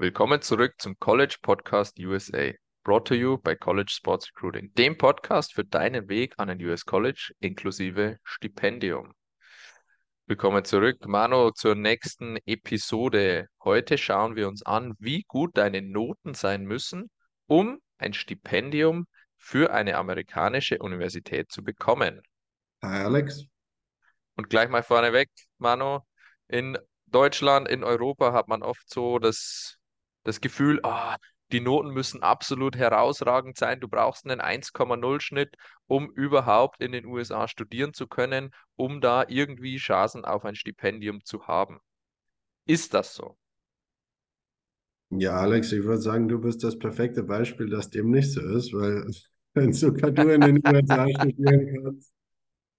Willkommen zurück zum College Podcast USA, brought to you by College Sports Recruiting, dem Podcast für deinen Weg an ein US College inklusive Stipendium. Willkommen zurück, Manu, zur nächsten Episode. Heute schauen wir uns an, wie gut deine Noten sein müssen, um ein Stipendium für eine amerikanische Universität zu bekommen. Hi Alex. Und gleich mal vorneweg, Manu, in Deutschland, in Europa hat man oft so das, das Gefühl, ah, die Noten müssen absolut herausragend sein. Du brauchst einen 1,0 Schnitt, um überhaupt in den USA studieren zu können, um da irgendwie Chancen auf ein Stipendium zu haben. Ist das so? Ja, Alex, ich würde sagen, du bist das perfekte Beispiel, dass dem nicht so ist, weil wenn sogar du in den USA studieren kannst,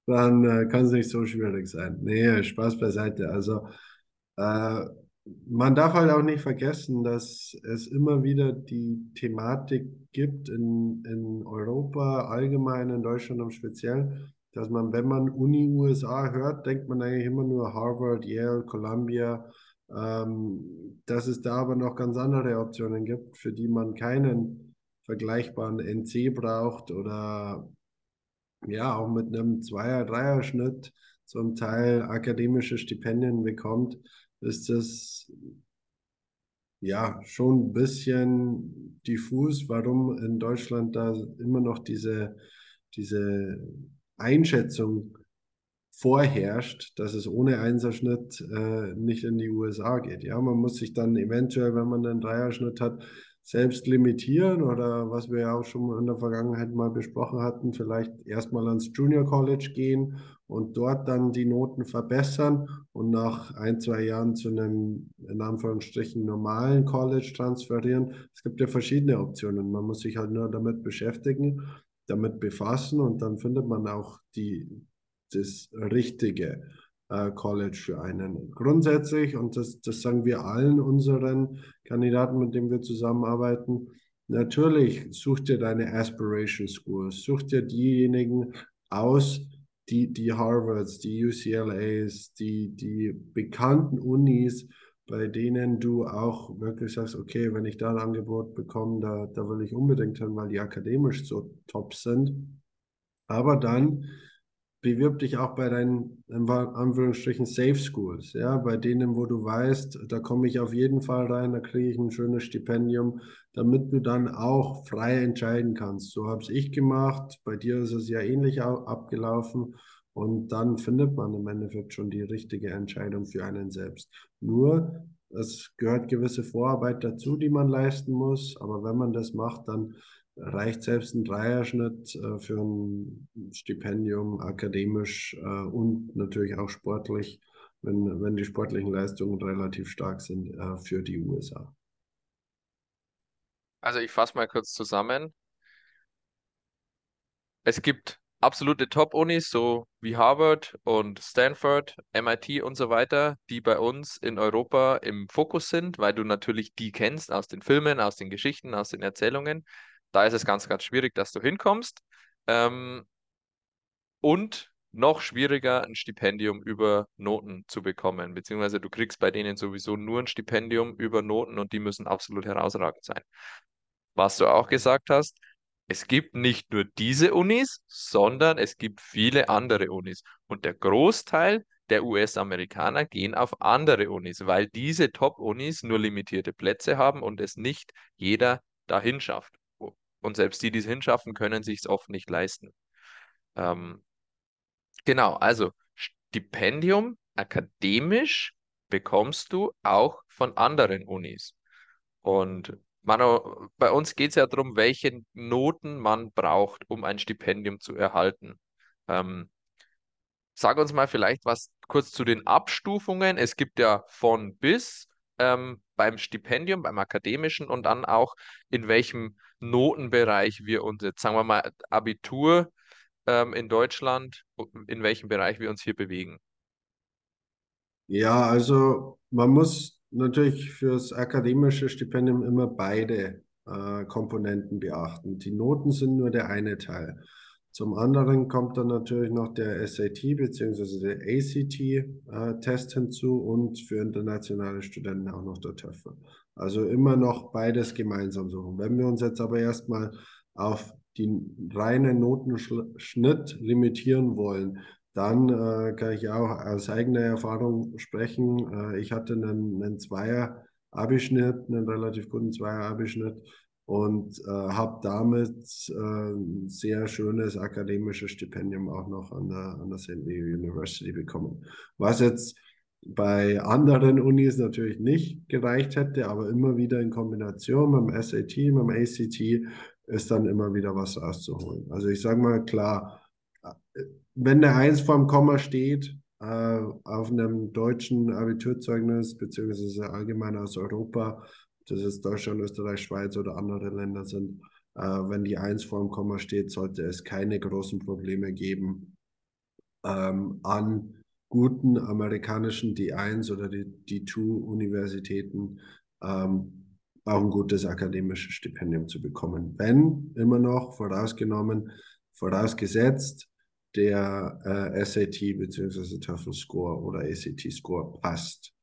dann äh, kann es nicht so schwierig sein. Nee, Spaß beiseite. Also äh, man darf halt auch nicht vergessen, dass es immer wieder die Thematik gibt in, in Europa, allgemein in Deutschland und speziell, dass man, wenn man Uni USA hört, denkt man eigentlich immer nur Harvard, Yale, Columbia, ähm, dass es da aber noch ganz andere Optionen gibt, für die man keinen vergleichbaren NC braucht oder ja auch mit einem Zweier-, Dreier-Schnitt zum Teil akademische Stipendien bekommt, ist das ja schon ein bisschen diffus, warum in Deutschland da immer noch diese, diese Einschätzung vorherrscht, dass es ohne Einserschnitt äh, nicht in die USA geht. Ja, man muss sich dann eventuell, wenn man einen Dreierschnitt hat, selbst limitieren oder was wir ja auch schon in der Vergangenheit mal besprochen hatten, vielleicht erstmal ans Junior College gehen und dort dann die Noten verbessern und nach ein, zwei Jahren zu einem in Anführungsstrichen normalen College transferieren. Es gibt ja verschiedene Optionen. Man muss sich halt nur damit beschäftigen, damit befassen und dann findet man auch die, das Richtige. Äh, College für einen. Grundsätzlich, und das, das sagen wir allen unseren Kandidaten, mit denen wir zusammenarbeiten, natürlich such dir deine Aspiration Schools, such dir diejenigen aus, die, die Harvards, die UCLAs, die, die bekannten Unis, bei denen du auch wirklich sagst, okay, wenn ich da ein Angebot bekomme, da, da will ich unbedingt hin, weil die akademisch so top sind. Aber dann bewirb dich auch bei deinen, in Anführungsstrichen, Safe Schools, ja, bei denen, wo du weißt, da komme ich auf jeden Fall rein, da kriege ich ein schönes Stipendium, damit du dann auch frei entscheiden kannst. So habe es ich gemacht, bei dir ist es ja ähnlich abgelaufen und dann findet man im Endeffekt schon die richtige Entscheidung für einen selbst. Nur, es gehört gewisse Vorarbeit dazu, die man leisten muss, aber wenn man das macht, dann reicht selbst ein Dreierschnitt äh, für ein Stipendium akademisch äh, und natürlich auch sportlich, wenn, wenn die sportlichen Leistungen relativ stark sind äh, für die USA. Also ich fasse mal kurz zusammen. Es gibt absolute Top-Unis, so wie Harvard und Stanford, MIT und so weiter, die bei uns in Europa im Fokus sind, weil du natürlich die kennst aus den Filmen, aus den Geschichten, aus den Erzählungen. Da ist es ganz, ganz schwierig, dass du hinkommst. Ähm, und noch schwieriger, ein Stipendium über Noten zu bekommen, beziehungsweise du kriegst bei denen sowieso nur ein Stipendium über Noten und die müssen absolut herausragend sein. Was du auch gesagt hast, es gibt nicht nur diese Unis, sondern es gibt viele andere Unis. Und der Großteil der US-Amerikaner gehen auf andere Unis, weil diese Top-Unis nur limitierte Plätze haben und es nicht jeder dahin schafft. Und selbst die, die es hinschaffen, können sich es oft nicht leisten. Ähm, genau, also Stipendium akademisch bekommst du auch von anderen Unis. Und Manu, bei uns geht es ja darum, welche Noten man braucht, um ein Stipendium zu erhalten. Ähm, sag uns mal vielleicht was kurz zu den Abstufungen. Es gibt ja von bis ähm, beim Stipendium, beim akademischen und dann auch in welchem Notenbereich wir uns jetzt, sagen wir mal, Abitur ähm, in Deutschland, in welchem Bereich wir uns hier bewegen. Ja, also man muss natürlich fürs akademische Stipendium immer beide äh, Komponenten beachten. Die Noten sind nur der eine Teil. Zum anderen kommt dann natürlich noch der SAT bzw. der ACT-Test äh, hinzu und für internationale Studenten auch noch der TOEFL. Also immer noch beides gemeinsam suchen. Wenn wir uns jetzt aber erstmal auf den reinen Notenschnitt limitieren wollen, dann äh, kann ich auch aus eigener Erfahrung sprechen. Äh, ich hatte einen, einen Zweier-Abischnitt, einen relativ guten Zweier-Abischnitt und äh, habe damit äh, ein sehr schönes akademisches Stipendium auch noch an der, an der St. Leo University bekommen. Was jetzt bei anderen Unis natürlich nicht gereicht hätte, aber immer wieder in Kombination mit dem SAT, mit dem ACT ist dann immer wieder was rauszuholen. Also ich sage mal klar, wenn der Eins vorm Komma steht, äh, auf einem deutschen Abiturzeugnis, beziehungsweise allgemein aus Europa, das ist Deutschland, Österreich, Schweiz oder andere Länder sind, äh, wenn die Eins vorm Komma steht, sollte es keine großen Probleme geben, ähm, an guten amerikanischen D1 oder die D2-Universitäten ähm, auch ein gutes akademisches Stipendium zu bekommen. Wenn immer noch vorausgenommen, vorausgesetzt, der äh, SAT bzw. TOEFL Score oder ACT Score passt.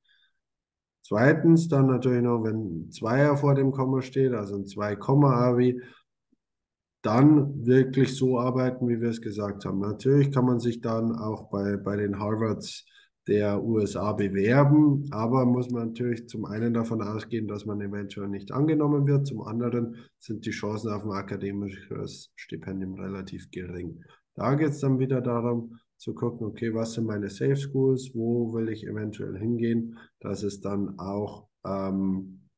Zweitens dann natürlich noch, wenn ein Zweier vor dem Komma steht, also ein 2-Komma-Abi, dann wirklich so arbeiten, wie wir es gesagt haben. Natürlich kann man sich dann auch bei, bei den Harvards der USA bewerben, aber muss man natürlich zum einen davon ausgehen, dass man eventuell nicht angenommen wird, zum anderen sind die Chancen auf ein akademisches Stipendium relativ gering. Da geht es dann wieder darum zu gucken, okay, was sind meine Safe Schools, wo will ich eventuell hingehen, dass es dann auch ähm,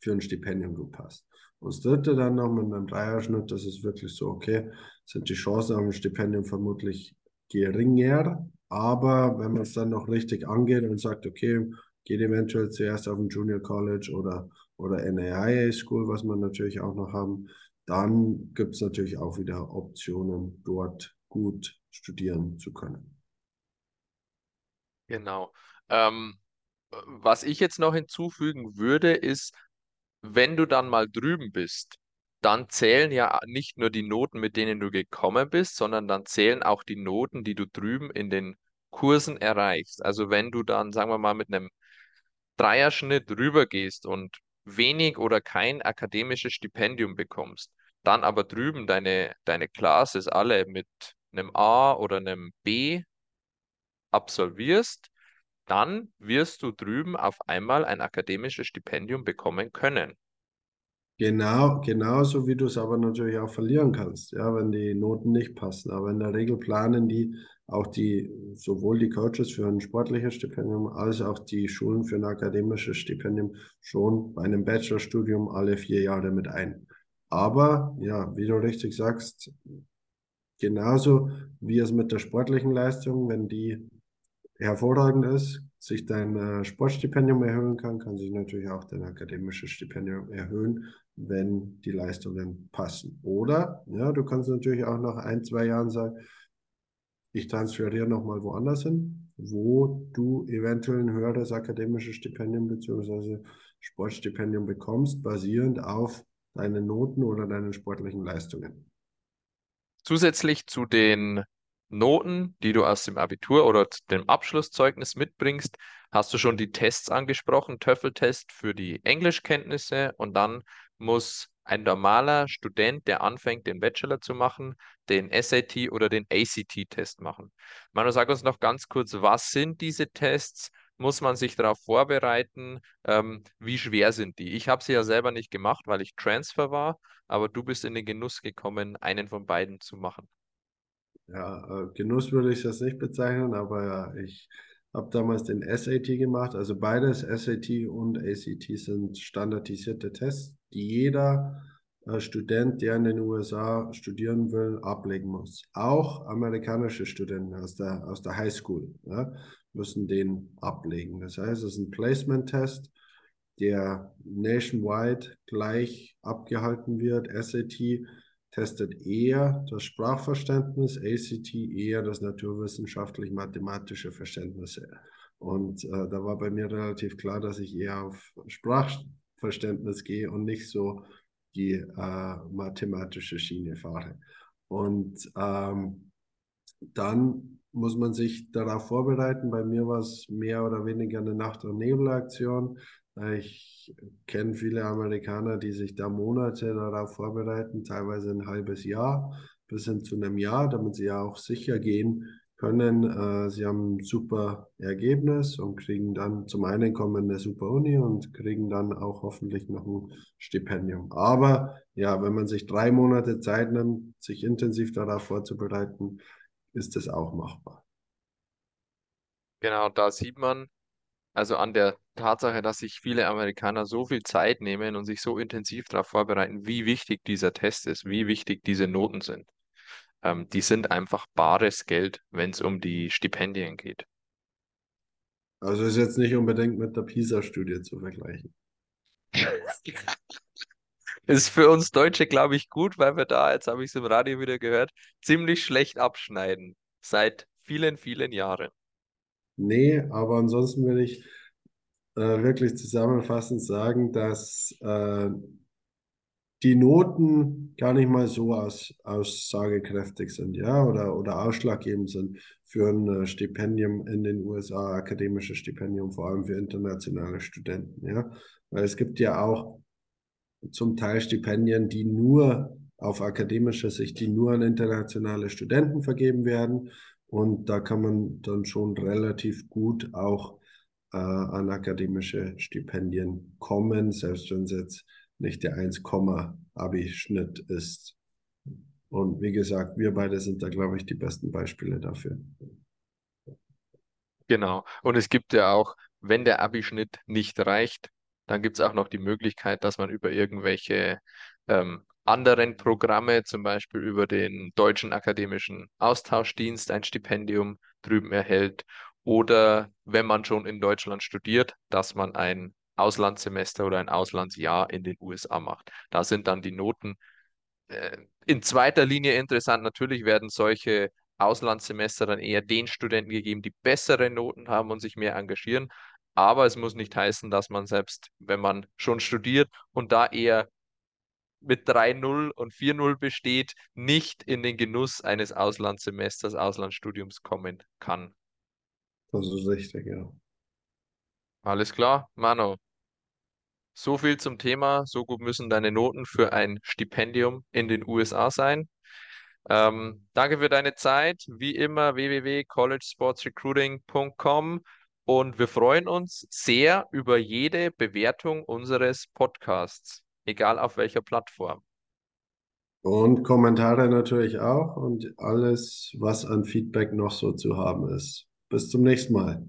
für ein Stipendium gut passt. Und das dritte dann noch mit einem Dreierschnitt, das ist wirklich so, okay, sind die Chancen auf ein Stipendium vermutlich geringer, aber wenn man es dann noch richtig angeht und sagt, okay, geht eventuell zuerst auf ein Junior College oder, oder NAIA School, was man natürlich auch noch haben, dann gibt es natürlich auch wieder Optionen, dort gut studieren zu können. Genau. Ähm, was ich jetzt noch hinzufügen würde, ist, wenn du dann mal drüben bist, dann zählen ja nicht nur die Noten, mit denen du gekommen bist, sondern dann zählen auch die Noten, die du drüben in den Kursen erreichst. Also wenn du dann, sagen wir mal, mit einem Dreierschnitt rübergehst und wenig oder kein akademisches Stipendium bekommst, dann aber drüben deine, deine Classes alle mit einem A oder einem B absolvierst, dann wirst du drüben auf einmal ein akademisches Stipendium bekommen können. Genau, genauso wie du es aber natürlich auch verlieren kannst, ja, wenn die Noten nicht passen. Aber in der Regel planen die auch die, sowohl die Coaches für ein sportliches Stipendium als auch die Schulen für ein akademisches Stipendium schon bei einem Bachelorstudium alle vier Jahre mit ein. Aber ja, wie du richtig sagst, genauso wie es mit der sportlichen Leistung, wenn die hervorragend ist, sich dein äh, Sportstipendium erhöhen kann, kann sich natürlich auch dein akademisches Stipendium erhöhen, wenn die Leistungen passen. Oder ja, du kannst natürlich auch nach ein, zwei Jahren sagen, ich transferiere nochmal woanders hin, wo du eventuell ein höheres akademisches Stipendium bzw. Sportstipendium bekommst, basierend auf deine Noten oder deine sportlichen Leistungen. Zusätzlich zu den Noten, die du aus dem Abitur oder dem Abschlusszeugnis mitbringst, hast du schon die Tests angesprochen, TOEFL-Test für die Englischkenntnisse und dann muss ein normaler Student, der anfängt, den Bachelor zu machen, den SAT oder den ACT-Test machen. Manu, sag uns noch ganz kurz, was sind diese Tests? Muss man sich darauf vorbereiten? Ähm, wie schwer sind die? Ich habe sie ja selber nicht gemacht, weil ich Transfer war, aber du bist in den Genuss gekommen, einen von beiden zu machen. Ja, äh, Genuss würde ich das nicht bezeichnen, aber ja, ich habe damals den SAT gemacht. Also beides, SAT und ACT, sind standardisierte Tests, die jeder äh, Student, der in den USA studieren will, ablegen muss. Auch amerikanische Studenten aus der, aus der High School. Ja müssen den ablegen. Das heißt, es ist ein Placement-Test, der nationwide gleich abgehalten wird. SAT testet eher das Sprachverständnis, ACT eher das naturwissenschaftlich-mathematische Verständnis. Und äh, da war bei mir relativ klar, dass ich eher auf Sprachverständnis gehe und nicht so die äh, mathematische Schiene fahre. Und ähm, dann muss man sich darauf vorbereiten. Bei mir war es mehr oder weniger eine Nacht- und Nebelaktion. Ich kenne viele Amerikaner, die sich da Monate darauf vorbereiten, teilweise ein halbes Jahr bis hin zu einem Jahr, damit sie ja auch sicher gehen können. Äh, sie haben ein super Ergebnis und kriegen dann zum einen kommen eine super Uni und kriegen dann auch hoffentlich noch ein Stipendium. Aber ja, wenn man sich drei Monate Zeit nimmt, sich intensiv darauf vorzubereiten, ist das auch machbar. Genau, da sieht man, also an der Tatsache, dass sich viele Amerikaner so viel Zeit nehmen und sich so intensiv darauf vorbereiten, wie wichtig dieser Test ist, wie wichtig diese Noten sind. Ähm, die sind einfach bares Geld, wenn es um die Stipendien geht. Also ist jetzt nicht unbedingt mit der PISA-Studie zu vergleichen. Ist für uns Deutsche, glaube ich, gut, weil wir da, jetzt habe ich es im Radio wieder gehört, ziemlich schlecht abschneiden. Seit vielen, vielen Jahren. Nee, aber ansonsten will ich äh, wirklich zusammenfassend sagen, dass äh, die Noten gar nicht mal so aus, aussagekräftig sind, ja, oder, oder ausschlaggebend sind für ein äh, Stipendium in den USA, akademisches Stipendium, vor allem für internationale Studenten, ja. Weil es gibt ja auch zum Teil Stipendien, die nur auf akademischer Sicht, die nur an internationale Studenten vergeben werden. Und da kann man dann schon relativ gut auch äh, an akademische Stipendien kommen, selbst wenn es jetzt nicht der 1, Abi-Schnitt ist. Und wie gesagt, wir beide sind da, glaube ich, die besten Beispiele dafür. Genau. Und es gibt ja auch, wenn der Abischnitt nicht reicht, dann gibt es auch noch die Möglichkeit, dass man über irgendwelche ähm, anderen Programme, zum Beispiel über den Deutschen Akademischen Austauschdienst, ein Stipendium drüben erhält. Oder wenn man schon in Deutschland studiert, dass man ein Auslandssemester oder ein Auslandsjahr in den USA macht. Da sind dann die Noten äh, in zweiter Linie interessant. Natürlich werden solche Auslandssemester dann eher den Studenten gegeben, die bessere Noten haben und sich mehr engagieren. Aber es muss nicht heißen, dass man selbst, wenn man schon studiert und da eher mit 3-0 und 4-0 besteht, nicht in den Genuss eines Auslandssemesters, Auslandsstudiums kommen kann. Das ist richtig, ja. Alles klar, Mano. So viel zum Thema. So gut müssen deine Noten für ein Stipendium in den USA sein. Ähm, danke für deine Zeit. Wie immer www.collegesportsrecruiting.com und wir freuen uns sehr über jede Bewertung unseres Podcasts, egal auf welcher Plattform. Und Kommentare natürlich auch und alles, was an Feedback noch so zu haben ist. Bis zum nächsten Mal.